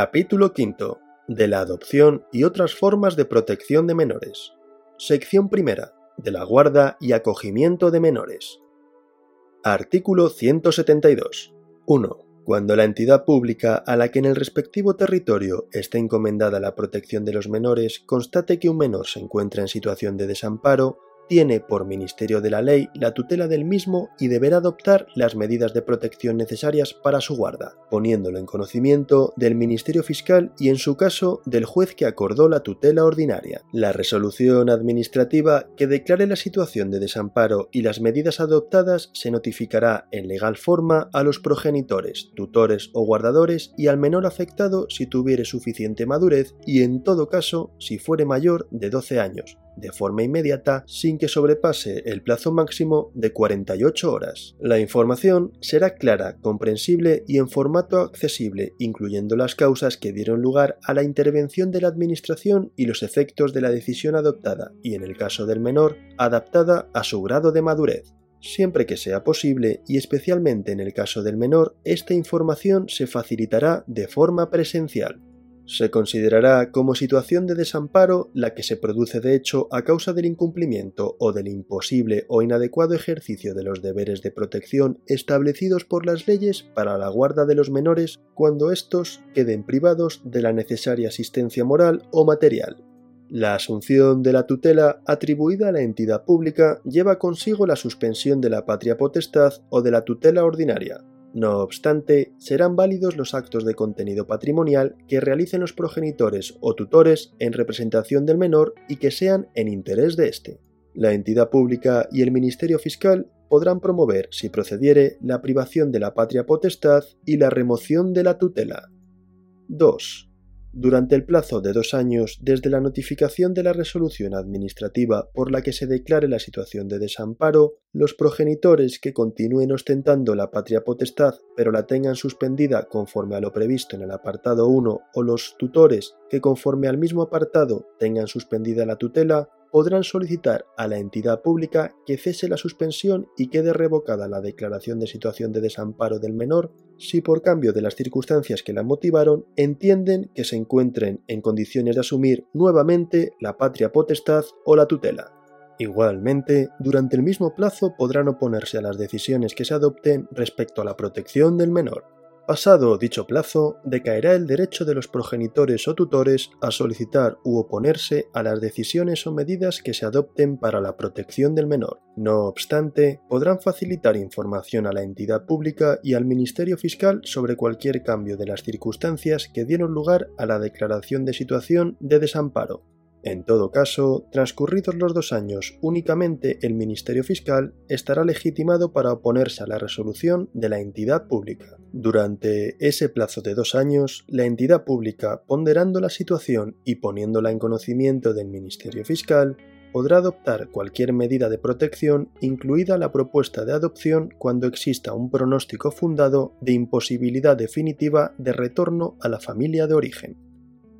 Capítulo V. De la adopción y otras formas de protección de menores. Sección primera. De la guarda y acogimiento de menores. Artículo 172. 1. Cuando la entidad pública a la que en el respectivo territorio esté encomendada la protección de los menores constate que un menor se encuentra en situación de desamparo, tiene por Ministerio de la Ley la tutela del mismo y deberá adoptar las medidas de protección necesarias para su guarda, poniéndolo en conocimiento del Ministerio Fiscal y en su caso del juez que acordó la tutela ordinaria. La resolución administrativa que declare la situación de desamparo y las medidas adoptadas se notificará en legal forma a los progenitores, tutores o guardadores y al menor afectado si tuviere suficiente madurez y en todo caso si fuere mayor de 12 años de forma inmediata sin que sobrepase el plazo máximo de 48 horas. La información será clara, comprensible y en formato accesible, incluyendo las causas que dieron lugar a la intervención de la Administración y los efectos de la decisión adoptada, y en el caso del menor, adaptada a su grado de madurez. Siempre que sea posible, y especialmente en el caso del menor, esta información se facilitará de forma presencial. Se considerará como situación de desamparo la que se produce de hecho a causa del incumplimiento o del imposible o inadecuado ejercicio de los deberes de protección establecidos por las leyes para la guarda de los menores cuando éstos queden privados de la necesaria asistencia moral o material. La asunción de la tutela atribuida a la entidad pública lleva consigo la suspensión de la patria potestad o de la tutela ordinaria, no obstante, serán válidos los actos de contenido patrimonial que realicen los progenitores o tutores en representación del menor y que sean en interés de éste. La entidad pública y el Ministerio Fiscal podrán promover, si procediere, la privación de la patria potestad y la remoción de la tutela. 2 durante el plazo de dos años desde la notificación de la resolución administrativa por la que se declare la situación de desamparo, los progenitores que continúen ostentando la patria potestad pero la tengan suspendida conforme a lo previsto en el apartado 1 o los tutores que conforme al mismo apartado tengan suspendida la tutela podrán solicitar a la entidad pública que cese la suspensión y quede revocada la declaración de situación de desamparo del menor si por cambio de las circunstancias que la motivaron entienden que se encuentren en condiciones de asumir nuevamente la patria potestad o la tutela. Igualmente, durante el mismo plazo podrán oponerse a las decisiones que se adopten respecto a la protección del menor. Pasado dicho plazo, decaerá el derecho de los progenitores o tutores a solicitar u oponerse a las decisiones o medidas que se adopten para la protección del menor. No obstante, podrán facilitar información a la entidad pública y al Ministerio Fiscal sobre cualquier cambio de las circunstancias que dieron lugar a la declaración de situación de desamparo, en todo caso, transcurridos los dos años, únicamente el Ministerio Fiscal estará legitimado para oponerse a la resolución de la entidad pública. Durante ese plazo de dos años, la entidad pública, ponderando la situación y poniéndola en conocimiento del Ministerio Fiscal, podrá adoptar cualquier medida de protección, incluida la propuesta de adopción cuando exista un pronóstico fundado de imposibilidad definitiva de retorno a la familia de origen.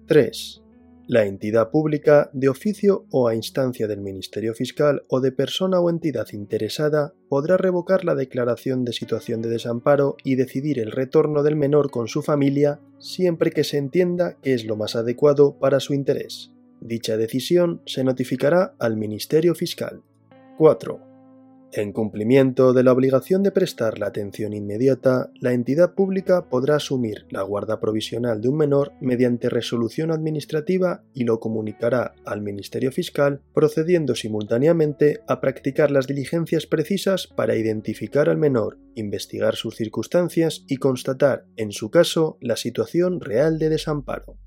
3. La entidad pública, de oficio o a instancia del Ministerio Fiscal o de persona o entidad interesada, podrá revocar la declaración de situación de desamparo y decidir el retorno del menor con su familia siempre que se entienda que es lo más adecuado para su interés. Dicha decisión se notificará al Ministerio Fiscal. 4. En cumplimiento de la obligación de prestar la atención inmediata, la entidad pública podrá asumir la guarda provisional de un menor mediante resolución administrativa y lo comunicará al Ministerio Fiscal, procediendo simultáneamente a practicar las diligencias precisas para identificar al menor, investigar sus circunstancias y constatar, en su caso, la situación real de desamparo.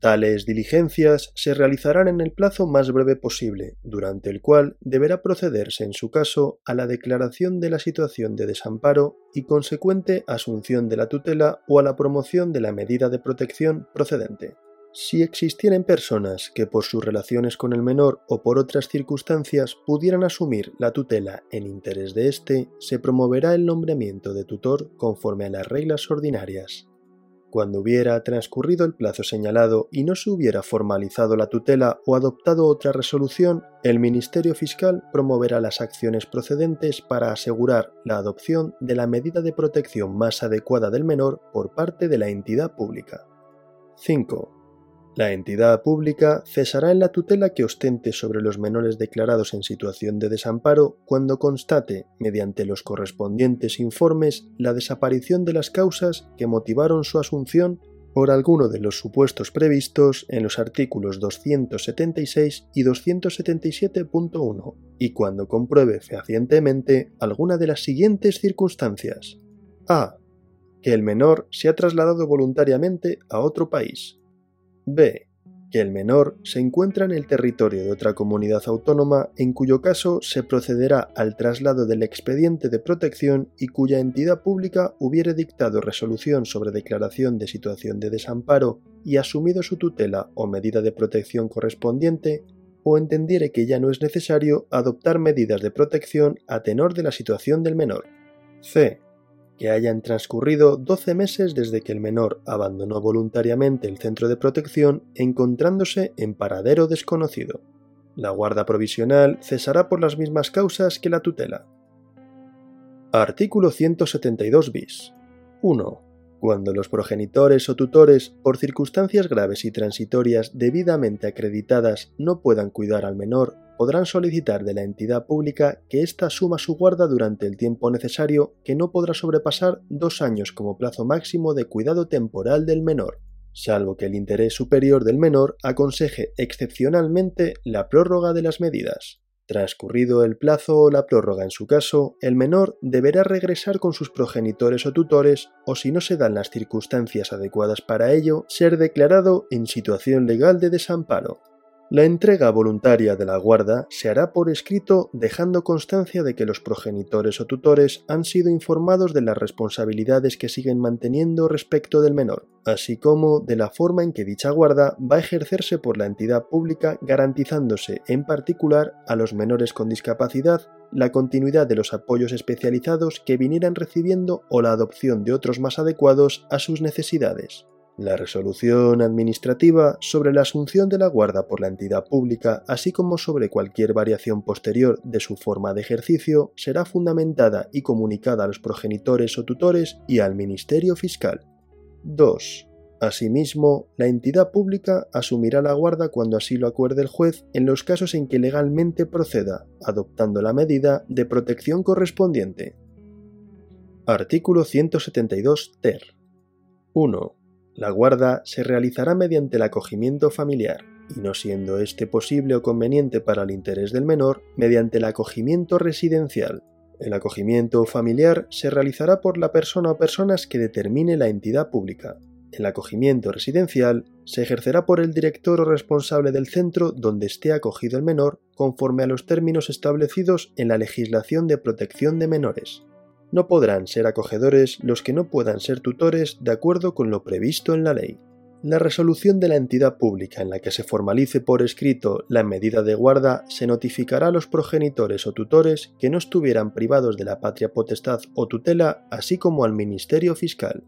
Tales diligencias se realizarán en el plazo más breve posible, durante el cual deberá procederse en su caso a la declaración de la situación de desamparo y consecuente asunción de la tutela o a la promoción de la medida de protección procedente. Si existieren personas que por sus relaciones con el menor o por otras circunstancias pudieran asumir la tutela en interés de éste, se promoverá el nombramiento de tutor conforme a las reglas ordinarias. Cuando hubiera transcurrido el plazo señalado y no se hubiera formalizado la tutela o adoptado otra resolución, el Ministerio Fiscal promoverá las acciones procedentes para asegurar la adopción de la medida de protección más adecuada del menor por parte de la entidad pública. 5. La entidad pública cesará en la tutela que ostente sobre los menores declarados en situación de desamparo cuando constate, mediante los correspondientes informes, la desaparición de las causas que motivaron su asunción por alguno de los supuestos previstos en los artículos 276 y 277.1 y cuando compruebe fehacientemente alguna de las siguientes circunstancias. A. Que el menor se ha trasladado voluntariamente a otro país. B. Que el menor se encuentra en el territorio de otra comunidad autónoma en cuyo caso se procederá al traslado del expediente de protección y cuya entidad pública hubiere dictado resolución sobre declaración de situación de desamparo y asumido su tutela o medida de protección correspondiente o entendiere que ya no es necesario adoptar medidas de protección a tenor de la situación del menor. C que hayan transcurrido 12 meses desde que el menor abandonó voluntariamente el centro de protección encontrándose en paradero desconocido. La guarda provisional cesará por las mismas causas que la tutela. Artículo 172 bis. 1. Cuando los progenitores o tutores, por circunstancias graves y transitorias debidamente acreditadas, no puedan cuidar al menor podrán solicitar de la entidad pública que ésta asuma su guarda durante el tiempo necesario que no podrá sobrepasar dos años como plazo máximo de cuidado temporal del menor, salvo que el interés superior del menor aconseje excepcionalmente la prórroga de las medidas. Transcurrido el plazo o la prórroga en su caso, el menor deberá regresar con sus progenitores o tutores o si no se dan las circunstancias adecuadas para ello, ser declarado en situación legal de desamparo. La entrega voluntaria de la guarda se hará por escrito dejando constancia de que los progenitores o tutores han sido informados de las responsabilidades que siguen manteniendo respecto del menor, así como de la forma en que dicha guarda va a ejercerse por la entidad pública garantizándose en particular a los menores con discapacidad la continuidad de los apoyos especializados que vinieran recibiendo o la adopción de otros más adecuados a sus necesidades. La resolución administrativa sobre la asunción de la guarda por la entidad pública, así como sobre cualquier variación posterior de su forma de ejercicio, será fundamentada y comunicada a los progenitores o tutores y al Ministerio Fiscal. 2. Asimismo, la entidad pública asumirá la guarda cuando así lo acuerde el juez en los casos en que legalmente proceda, adoptando la medida de protección correspondiente. Artículo 172 ter. 1. La guarda se realizará mediante el acogimiento familiar y no siendo este posible o conveniente para el interés del menor, mediante el acogimiento residencial. El acogimiento familiar se realizará por la persona o personas que determine la entidad pública. El acogimiento residencial se ejercerá por el director o responsable del centro donde esté acogido el menor conforme a los términos establecidos en la legislación de protección de menores no podrán ser acogedores los que no puedan ser tutores de acuerdo con lo previsto en la ley. La resolución de la entidad pública en la que se formalice por escrito la medida de guarda se notificará a los progenitores o tutores que no estuvieran privados de la patria potestad o tutela, así como al Ministerio Fiscal.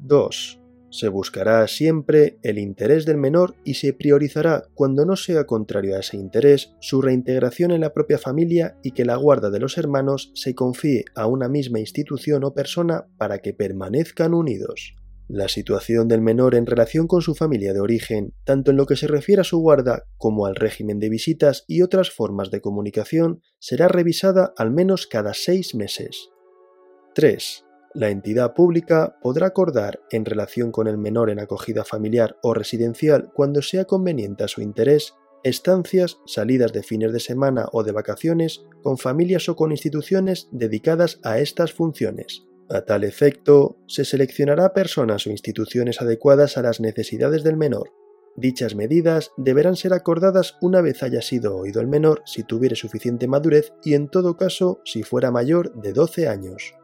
2. Se buscará siempre el interés del menor y se priorizará, cuando no sea contrario a ese interés, su reintegración en la propia familia y que la guarda de los hermanos se confíe a una misma institución o persona para que permanezcan unidos. La situación del menor en relación con su familia de origen, tanto en lo que se refiere a su guarda como al régimen de visitas y otras formas de comunicación, será revisada al menos cada seis meses. 3 la entidad pública podrá acordar, en relación con el menor en acogida familiar o residencial, cuando sea conveniente a su interés, estancias, salidas de fines de semana o de vacaciones con familias o con instituciones dedicadas a estas funciones. A tal efecto, se seleccionará personas o instituciones adecuadas a las necesidades del menor. Dichas medidas deberán ser acordadas una vez haya sido oído el menor si tuviere suficiente madurez y en todo caso si fuera mayor de 12 años.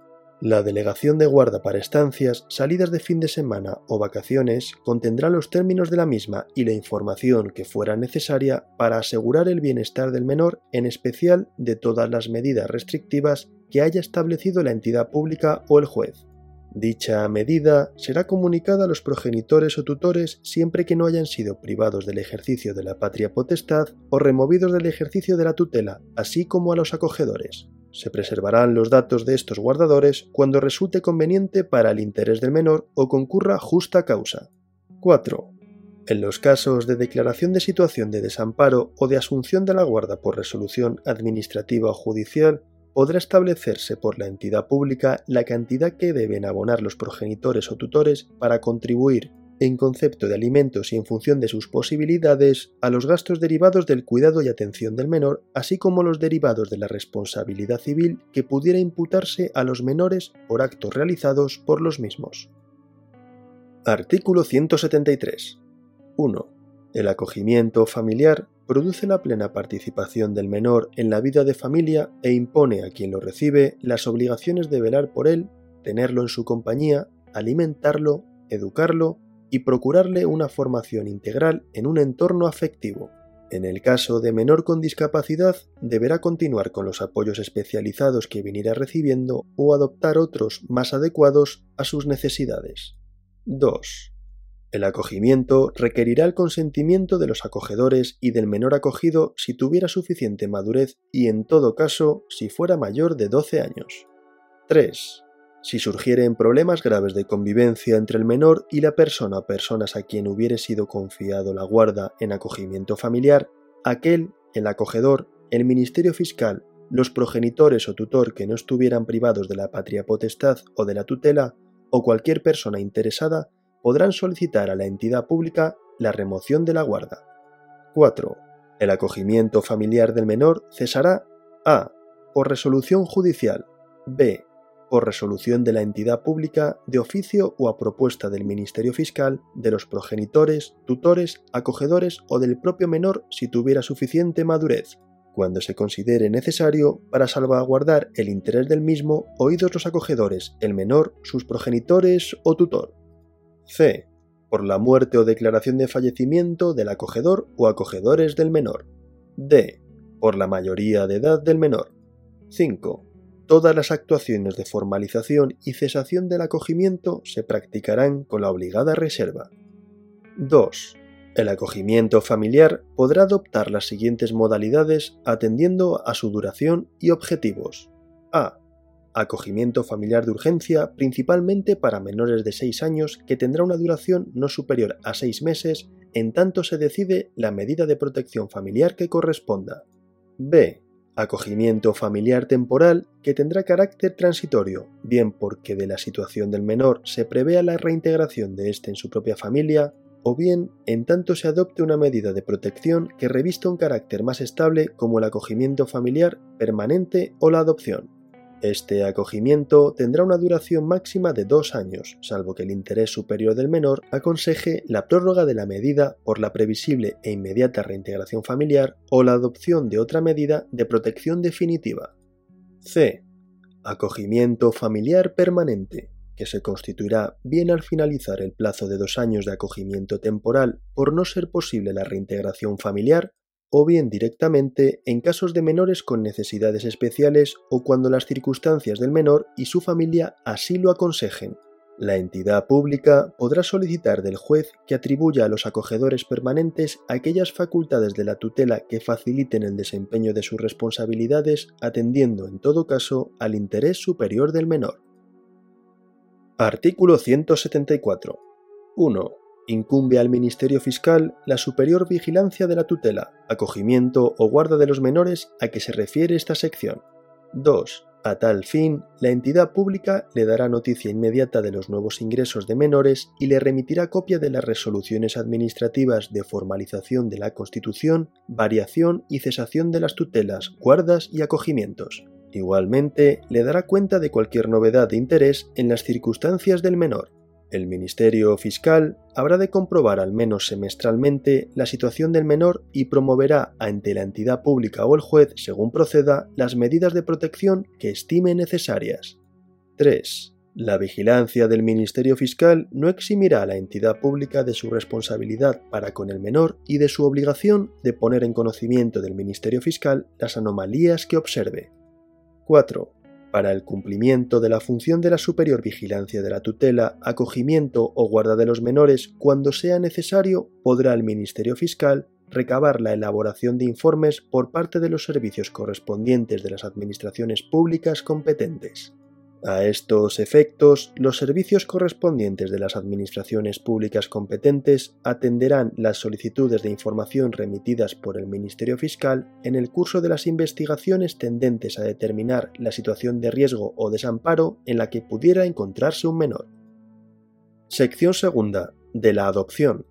La delegación de guarda para estancias, salidas de fin de semana o vacaciones contendrá los términos de la misma y la información que fuera necesaria para asegurar el bienestar del menor, en especial de todas las medidas restrictivas que haya establecido la entidad pública o el juez. Dicha medida será comunicada a los progenitores o tutores siempre que no hayan sido privados del ejercicio de la patria potestad o removidos del ejercicio de la tutela, así como a los acogedores. Se preservarán los datos de estos guardadores cuando resulte conveniente para el interés del menor o concurra justa causa. 4. En los casos de declaración de situación de desamparo o de asunción de la guarda por resolución administrativa o judicial, podrá establecerse por la entidad pública la cantidad que deben abonar los progenitores o tutores para contribuir, en concepto de alimentos y en función de sus posibilidades, a los gastos derivados del cuidado y atención del menor, así como los derivados de la responsabilidad civil que pudiera imputarse a los menores por actos realizados por los mismos. Artículo 173. 1. El acogimiento familiar produce la plena participación del menor en la vida de familia e impone a quien lo recibe las obligaciones de velar por él, tenerlo en su compañía, alimentarlo, educarlo y procurarle una formación integral en un entorno afectivo. En el caso de menor con discapacidad, deberá continuar con los apoyos especializados que viniera recibiendo o adoptar otros más adecuados a sus necesidades. 2. El acogimiento requerirá el consentimiento de los acogedores y del menor acogido si tuviera suficiente madurez y en todo caso si fuera mayor de 12 años. 3. Si surgieren problemas graves de convivencia entre el menor y la persona o personas a quien hubiere sido confiado la guarda en acogimiento familiar, aquel, el acogedor, el Ministerio Fiscal, los progenitores o tutor que no estuvieran privados de la patria potestad o de la tutela, o cualquier persona interesada podrán solicitar a la entidad pública la remoción de la guarda. 4. El acogimiento familiar del menor cesará a. por resolución judicial, b. por resolución de la entidad pública de oficio o a propuesta del Ministerio Fiscal, de los progenitores, tutores, acogedores o del propio menor si tuviera suficiente madurez, cuando se considere necesario para salvaguardar el interés del mismo oídos los acogedores, el menor, sus progenitores o tutor. C. Por la muerte o declaración de fallecimiento del acogedor o acogedores del menor. D. Por la mayoría de edad del menor. 5. Todas las actuaciones de formalización y cesación del acogimiento se practicarán con la obligada reserva. 2. El acogimiento familiar podrá adoptar las siguientes modalidades atendiendo a su duración y objetivos. A acogimiento familiar de urgencia principalmente para menores de 6 años que tendrá una duración no superior a 6 meses en tanto se decide la medida de protección familiar que corresponda. B. Acogimiento familiar temporal que tendrá carácter transitorio, bien porque de la situación del menor se prevea la reintegración de éste en su propia familia, o bien en tanto se adopte una medida de protección que revista un carácter más estable como el acogimiento familiar permanente o la adopción. Este acogimiento tendrá una duración máxima de dos años, salvo que el interés superior del menor aconseje la prórroga de la medida por la previsible e inmediata reintegración familiar o la adopción de otra medida de protección definitiva. C. Acogimiento familiar permanente, que se constituirá bien al finalizar el plazo de dos años de acogimiento temporal por no ser posible la reintegración familiar o bien directamente en casos de menores con necesidades especiales o cuando las circunstancias del menor y su familia así lo aconsejen. La entidad pública podrá solicitar del juez que atribuya a los acogedores permanentes aquellas facultades de la tutela que faciliten el desempeño de sus responsabilidades, atendiendo en todo caso al interés superior del menor. Artículo 174. 1 incumbe al Ministerio Fiscal la superior vigilancia de la tutela, acogimiento o guarda de los menores a que se refiere esta sección. 2. A tal fin, la entidad pública le dará noticia inmediata de los nuevos ingresos de menores y le remitirá copia de las resoluciones administrativas de formalización de la Constitución, variación y cesación de las tutelas, guardas y acogimientos. Igualmente, le dará cuenta de cualquier novedad de interés en las circunstancias del menor, el Ministerio Fiscal habrá de comprobar al menos semestralmente la situación del menor y promoverá ante la entidad pública o el juez, según proceda, las medidas de protección que estime necesarias. 3. La vigilancia del Ministerio Fiscal no eximirá a la entidad pública de su responsabilidad para con el menor y de su obligación de poner en conocimiento del Ministerio Fiscal las anomalías que observe. 4 para el cumplimiento de la función de la superior vigilancia de la tutela, acogimiento o guarda de los menores, cuando sea necesario, podrá el Ministerio Fiscal recabar la elaboración de informes por parte de los servicios correspondientes de las administraciones públicas competentes. A estos efectos, los servicios correspondientes de las administraciones públicas competentes atenderán las solicitudes de información remitidas por el Ministerio Fiscal en el curso de las investigaciones tendentes a determinar la situación de riesgo o desamparo en la que pudiera encontrarse un menor. Sección segunda. De la adopción.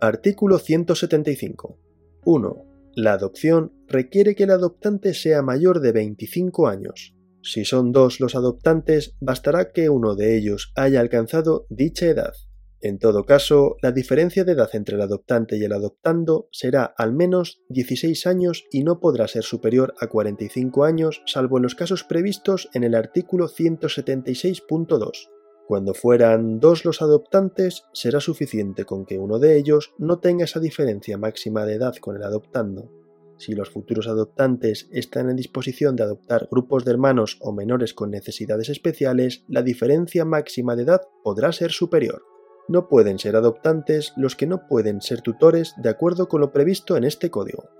Artículo 175. 1. La adopción requiere que el adoptante sea mayor de 25 años. Si son dos los adoptantes, bastará que uno de ellos haya alcanzado dicha edad. En todo caso, la diferencia de edad entre el adoptante y el adoptando será al menos 16 años y no podrá ser superior a 45 años salvo en los casos previstos en el artículo 176.2. Cuando fueran dos los adoptantes, será suficiente con que uno de ellos no tenga esa diferencia máxima de edad con el adoptando si los futuros adoptantes están en disposición de adoptar grupos de hermanos o menores con necesidades especiales, la diferencia máxima de edad podrá ser superior. No pueden ser adoptantes los que no pueden ser tutores de acuerdo con lo previsto en este código.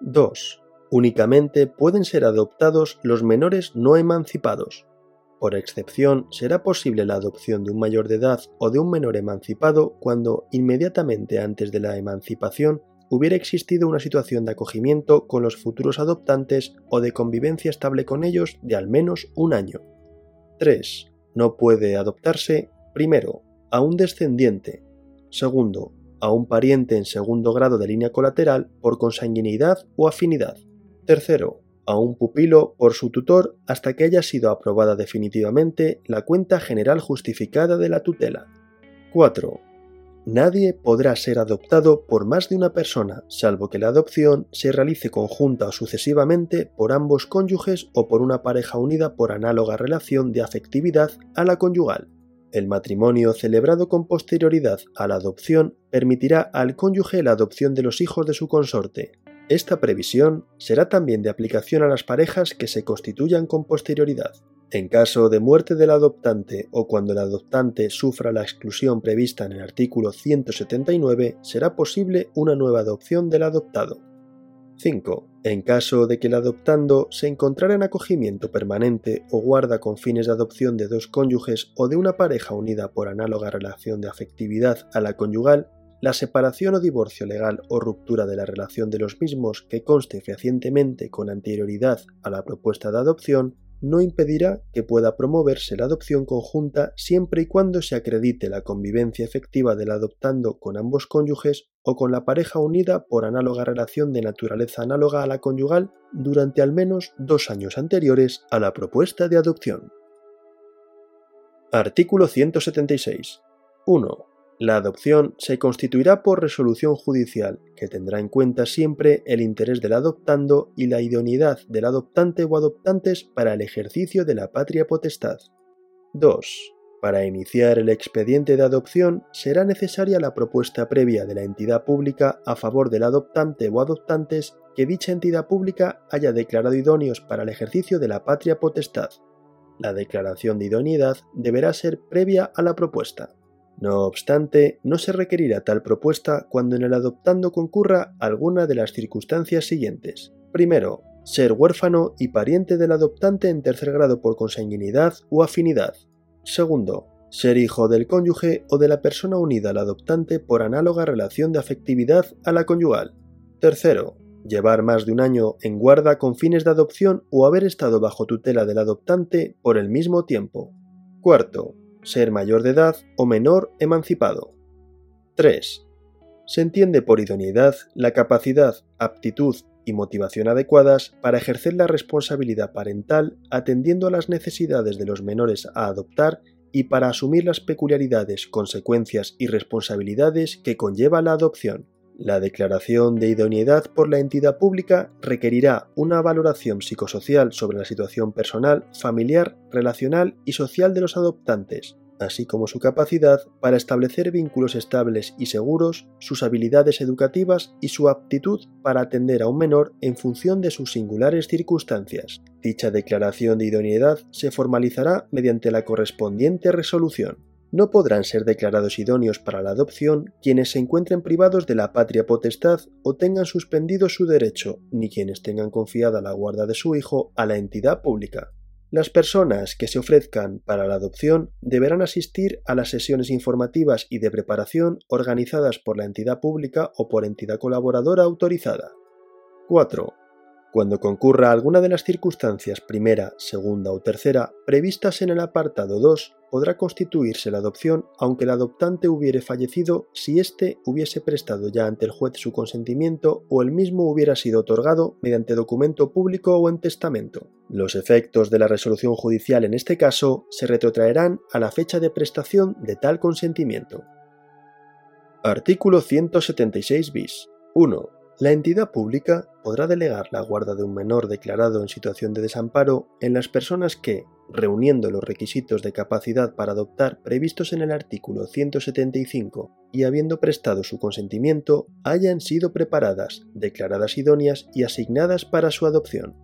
2. Únicamente pueden ser adoptados los menores no emancipados. Por excepción, será posible la adopción de un mayor de edad o de un menor emancipado cuando, inmediatamente antes de la emancipación, hubiera existido una situación de acogimiento con los futuros adoptantes o de convivencia estable con ellos de al menos un año. 3. No puede adoptarse, primero, a un descendiente, segundo, a un pariente en segundo grado de línea colateral por consanguinidad o afinidad, tercero, a un pupilo por su tutor hasta que haya sido aprobada definitivamente la cuenta general justificada de la tutela. 4. Nadie podrá ser adoptado por más de una persona, salvo que la adopción se realice conjunta o sucesivamente por ambos cónyuges o por una pareja unida por análoga relación de afectividad a la conyugal. El matrimonio celebrado con posterioridad a la adopción permitirá al cónyuge la adopción de los hijos de su consorte. Esta previsión será también de aplicación a las parejas que se constituyan con posterioridad. En caso de muerte del adoptante o cuando el adoptante sufra la exclusión prevista en el artículo 179, será posible una nueva adopción del adoptado. 5. En caso de que el adoptando se encontrara en acogimiento permanente o guarda con fines de adopción de dos cónyuges o de una pareja unida por análoga relación de afectividad a la conyugal, la separación o divorcio legal o ruptura de la relación de los mismos que conste fehacientemente con anterioridad a la propuesta de adopción no impedirá que pueda promoverse la adopción conjunta siempre y cuando se acredite la convivencia efectiva del adoptando con ambos cónyuges o con la pareja unida por análoga relación de naturaleza análoga a la conyugal durante al menos dos años anteriores a la propuesta de adopción. Artículo 176. 1. La adopción se constituirá por resolución judicial, que tendrá en cuenta siempre el interés del adoptando y la idoneidad del adoptante o adoptantes para el ejercicio de la patria potestad. 2. Para iniciar el expediente de adopción será necesaria la propuesta previa de la entidad pública a favor del adoptante o adoptantes que dicha entidad pública haya declarado idóneos para el ejercicio de la patria potestad. La declaración de idoneidad deberá ser previa a la propuesta. No obstante, no se requerirá tal propuesta cuando en el adoptando concurra alguna de las circunstancias siguientes. Primero, ser huérfano y pariente del adoptante en tercer grado por consanguinidad o afinidad. Segundo, ser hijo del cónyuge o de la persona unida al adoptante por análoga relación de afectividad a la conyugal. Tercero, llevar más de un año en guarda con fines de adopción o haber estado bajo tutela del adoptante por el mismo tiempo. Cuarto, ser mayor de edad o menor emancipado. 3. Se entiende por idoneidad la capacidad, aptitud y motivación adecuadas para ejercer la responsabilidad parental atendiendo a las necesidades de los menores a adoptar y para asumir las peculiaridades, consecuencias y responsabilidades que conlleva la adopción. La declaración de idoneidad por la entidad pública requerirá una valoración psicosocial sobre la situación personal, familiar, relacional y social de los adoptantes, así como su capacidad para establecer vínculos estables y seguros, sus habilidades educativas y su aptitud para atender a un menor en función de sus singulares circunstancias. Dicha declaración de idoneidad se formalizará mediante la correspondiente resolución no podrán ser declarados idóneos para la adopción quienes se encuentren privados de la patria potestad o tengan suspendido su derecho, ni quienes tengan confiada la guarda de su hijo a la entidad pública. Las personas que se ofrezcan para la adopción deberán asistir a las sesiones informativas y de preparación organizadas por la entidad pública o por entidad colaboradora autorizada. 4. Cuando concurra alguna de las circunstancias primera, segunda o tercera previstas en el apartado 2, podrá constituirse la adopción aunque el adoptante hubiere fallecido si éste hubiese prestado ya ante el juez su consentimiento o el mismo hubiera sido otorgado mediante documento público o en testamento. Los efectos de la resolución judicial en este caso se retrotraerán a la fecha de prestación de tal consentimiento. Artículo 176 bis. 1 la entidad pública podrá delegar la guarda de un menor declarado en situación de desamparo en las personas que, reuniendo los requisitos de capacidad para adoptar previstos en el artículo 175 y habiendo prestado su consentimiento, hayan sido preparadas, declaradas idóneas y asignadas para su adopción.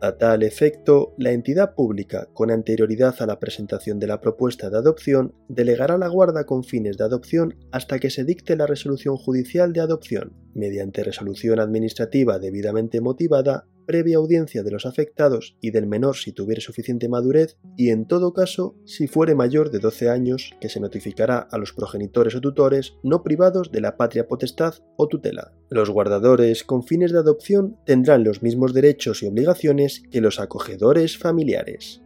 A tal efecto, la entidad pública, con anterioridad a la presentación de la propuesta de adopción, delegará la guarda con fines de adopción hasta que se dicte la resolución judicial de adopción, mediante resolución administrativa debidamente motivada previa audiencia de los afectados y del menor si tuviere suficiente madurez y en todo caso si fuere mayor de 12 años que se notificará a los progenitores o tutores no privados de la patria potestad o tutela. Los guardadores con fines de adopción tendrán los mismos derechos y obligaciones que los acogedores familiares.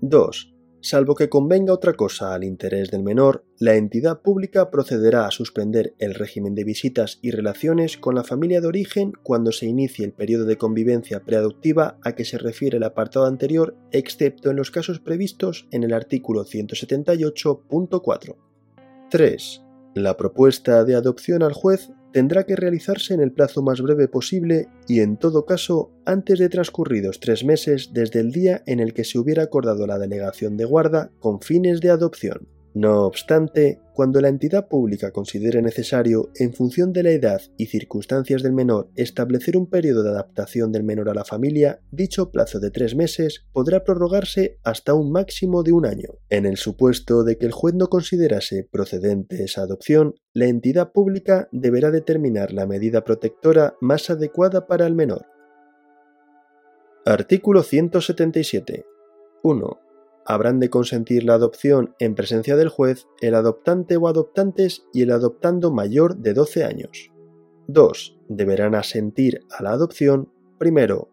2 salvo que convenga otra cosa al interés del menor, la entidad pública procederá a suspender el régimen de visitas y relaciones con la familia de origen cuando se inicie el periodo de convivencia preadoptiva a que se refiere el apartado anterior, excepto en los casos previstos en el artículo 178.4. 3. La propuesta de adopción al juez tendrá que realizarse en el plazo más breve posible y en todo caso antes de transcurridos tres meses desde el día en el que se hubiera acordado la delegación de guarda con fines de adopción. No obstante, cuando la entidad pública considere necesario, en función de la edad y circunstancias del menor, establecer un periodo de adaptación del menor a la familia, dicho plazo de tres meses podrá prorrogarse hasta un máximo de un año. En el supuesto de que el juez no considerase procedente esa adopción, la entidad pública deberá determinar la medida protectora más adecuada para el menor. Artículo 177. 1 habrán de consentir la adopción en presencia del juez el adoptante o adoptantes y el adoptando mayor de 12 años. 2. Deberán asentir a la adopción, primero,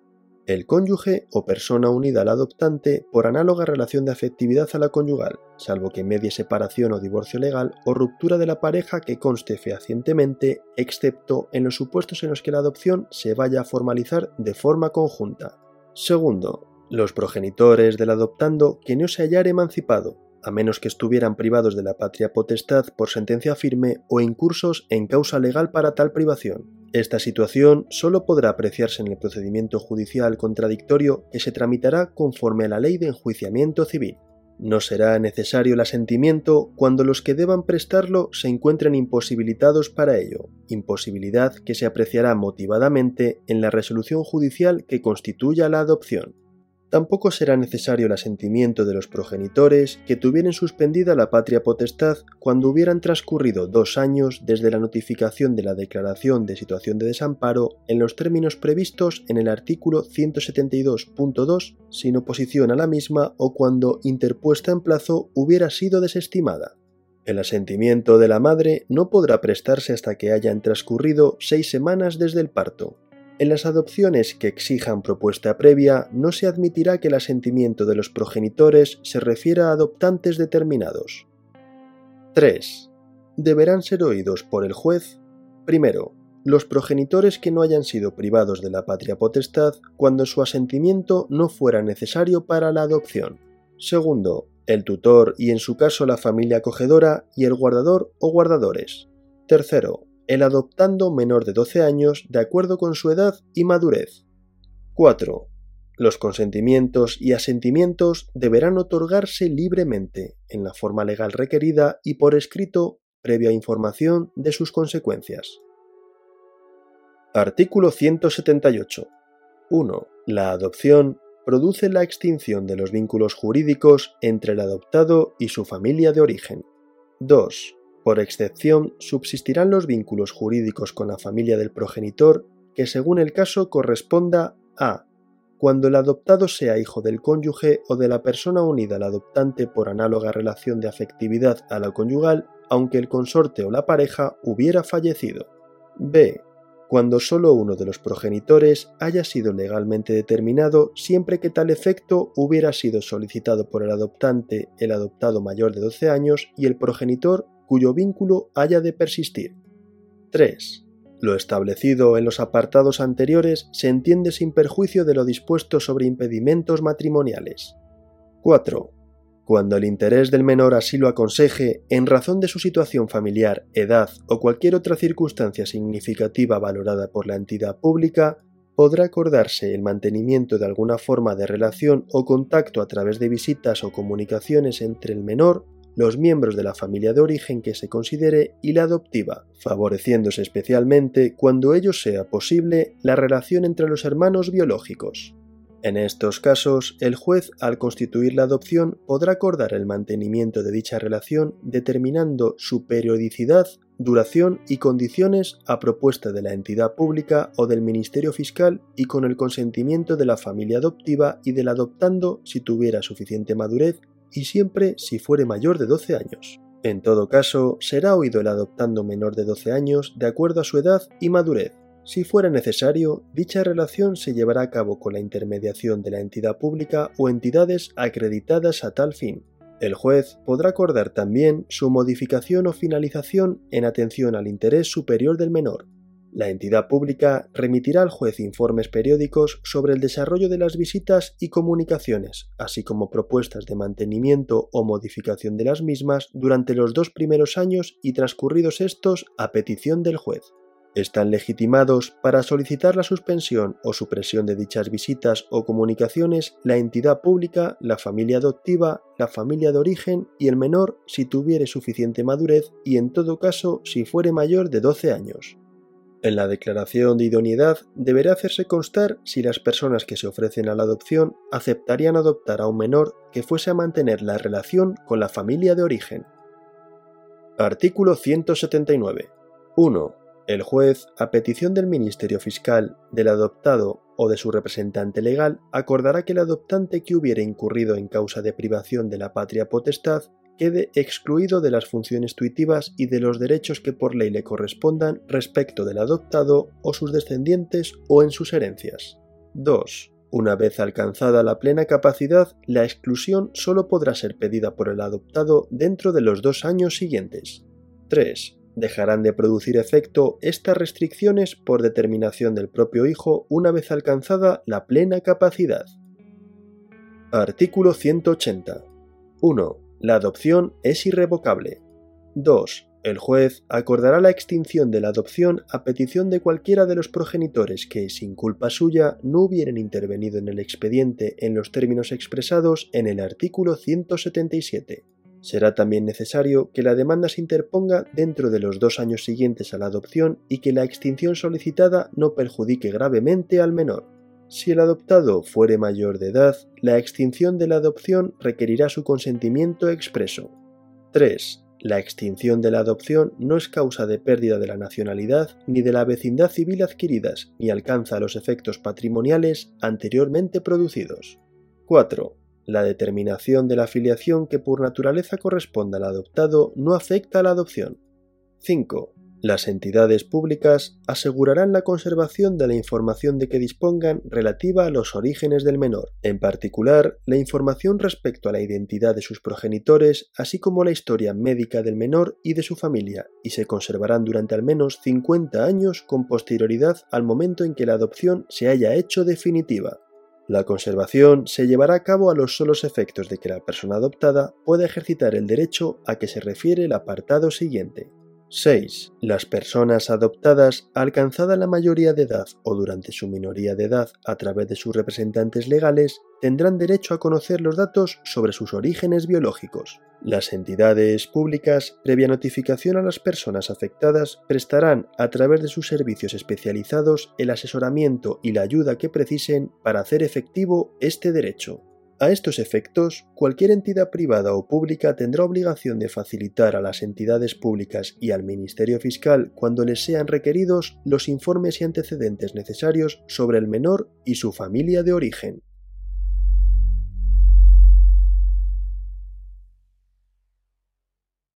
el cónyuge o persona unida al adoptante por análoga relación de afectividad a la conyugal, salvo que medie separación o divorcio legal o ruptura de la pareja que conste fehacientemente, excepto en los supuestos en los que la adopción se vaya a formalizar de forma conjunta. Segundo, los progenitores del adoptando que no se hallara emancipado, a menos que estuvieran privados de la patria potestad por sentencia firme o incursos en causa legal para tal privación. Esta situación solo podrá apreciarse en el procedimiento judicial contradictorio que se tramitará conforme a la ley de enjuiciamiento civil. No será necesario el asentimiento cuando los que deban prestarlo se encuentren imposibilitados para ello, imposibilidad que se apreciará motivadamente en la resolución judicial que constituya la adopción. Tampoco será necesario el asentimiento de los progenitores que tuvieran suspendida la patria potestad cuando hubieran transcurrido dos años desde la notificación de la declaración de situación de desamparo en los términos previstos en el artículo 172.2 sin oposición a la misma o cuando interpuesta en plazo hubiera sido desestimada. El asentimiento de la madre no podrá prestarse hasta que hayan transcurrido seis semanas desde el parto, en las adopciones que exijan propuesta previa, no se admitirá que el asentimiento de los progenitores se refiera a adoptantes determinados. 3. Deberán ser oídos por el juez, primero, los progenitores que no hayan sido privados de la patria potestad cuando su asentimiento no fuera necesario para la adopción. Segundo, el tutor y en su caso la familia acogedora y el guardador o guardadores. Tercero, el adoptando menor de 12 años de acuerdo con su edad y madurez. 4. Los consentimientos y asentimientos deberán otorgarse libremente, en la forma legal requerida y por escrito, previa información de sus consecuencias. Artículo 178. 1. La adopción produce la extinción de los vínculos jurídicos entre el adoptado y su familia de origen. 2. Por excepción, subsistirán los vínculos jurídicos con la familia del progenitor que según el caso corresponda a cuando el adoptado sea hijo del cónyuge o de la persona unida al adoptante por análoga relación de afectividad a la conyugal, aunque el consorte o la pareja hubiera fallecido. B. Cuando solo uno de los progenitores haya sido legalmente determinado siempre que tal efecto hubiera sido solicitado por el adoptante, el adoptado mayor de 12 años y el progenitor cuyo vínculo haya de persistir. 3. Lo establecido en los apartados anteriores se entiende sin perjuicio de lo dispuesto sobre impedimentos matrimoniales. 4. Cuando el interés del menor así lo aconseje, en razón de su situación familiar, edad o cualquier otra circunstancia significativa valorada por la entidad pública, podrá acordarse el mantenimiento de alguna forma de relación o contacto a través de visitas o comunicaciones entre el menor los miembros de la familia de origen que se considere y la adoptiva, favoreciéndose especialmente, cuando ello sea posible, la relación entre los hermanos biológicos. En estos casos, el juez, al constituir la adopción, podrá acordar el mantenimiento de dicha relación determinando su periodicidad, duración y condiciones a propuesta de la entidad pública o del Ministerio Fiscal y con el consentimiento de la familia adoptiva y del adoptando si tuviera suficiente madurez y siempre si fuere mayor de 12 años. En todo caso, será oído el adoptando menor de 12 años de acuerdo a su edad y madurez. Si fuera necesario, dicha relación se llevará a cabo con la intermediación de la entidad pública o entidades acreditadas a tal fin. El juez podrá acordar también su modificación o finalización en atención al interés superior del menor, la entidad pública remitirá al juez informes periódicos sobre el desarrollo de las visitas y comunicaciones, así como propuestas de mantenimiento o modificación de las mismas durante los dos primeros años y transcurridos estos a petición del juez. Están legitimados para solicitar la suspensión o supresión de dichas visitas o comunicaciones la entidad pública, la familia adoptiva, la familia de origen y el menor si tuviere suficiente madurez y en todo caso si fuere mayor de 12 años. En la declaración de idoneidad deberá hacerse constar si las personas que se ofrecen a la adopción aceptarían adoptar a un menor que fuese a mantener la relación con la familia de origen. Artículo 179. 1. El juez, a petición del Ministerio Fiscal, del adoptado o de su representante legal, acordará que el adoptante que hubiere incurrido en causa de privación de la patria potestad quede excluido de las funciones tuitivas y de los derechos que por ley le correspondan respecto del adoptado o sus descendientes o en sus herencias. 2. Una vez alcanzada la plena capacidad, la exclusión solo podrá ser pedida por el adoptado dentro de los dos años siguientes. 3. Dejarán de producir efecto estas restricciones por determinación del propio hijo una vez alcanzada la plena capacidad. Artículo 180. 1. La adopción es irrevocable. 2. El juez acordará la extinción de la adopción a petición de cualquiera de los progenitores que, sin culpa suya, no hubieran intervenido en el expediente en los términos expresados en el artículo 177. Será también necesario que la demanda se interponga dentro de los dos años siguientes a la adopción y que la extinción solicitada no perjudique gravemente al menor. Si el adoptado fuere mayor de edad, la extinción de la adopción requerirá su consentimiento expreso. 3. La extinción de la adopción no es causa de pérdida de la nacionalidad ni de la vecindad civil adquiridas, ni alcanza los efectos patrimoniales anteriormente producidos. 4. La determinación de la filiación que por naturaleza corresponda al adoptado no afecta a la adopción. 5. Las entidades públicas asegurarán la conservación de la información de que dispongan relativa a los orígenes del menor, en particular la información respecto a la identidad de sus progenitores, así como la historia médica del menor y de su familia, y se conservarán durante al menos 50 años con posterioridad al momento en que la adopción se haya hecho definitiva. La conservación se llevará a cabo a los solos efectos de que la persona adoptada pueda ejercitar el derecho a que se refiere el apartado siguiente. 6. Las personas adoptadas, alcanzada la mayoría de edad o durante su minoría de edad a través de sus representantes legales, tendrán derecho a conocer los datos sobre sus orígenes biológicos. Las entidades públicas, previa notificación a las personas afectadas, prestarán a través de sus servicios especializados el asesoramiento y la ayuda que precisen para hacer efectivo este derecho. A estos efectos, cualquier entidad privada o pública tendrá obligación de facilitar a las entidades públicas y al Ministerio Fiscal, cuando les sean requeridos, los informes y antecedentes necesarios sobre el menor y su familia de origen.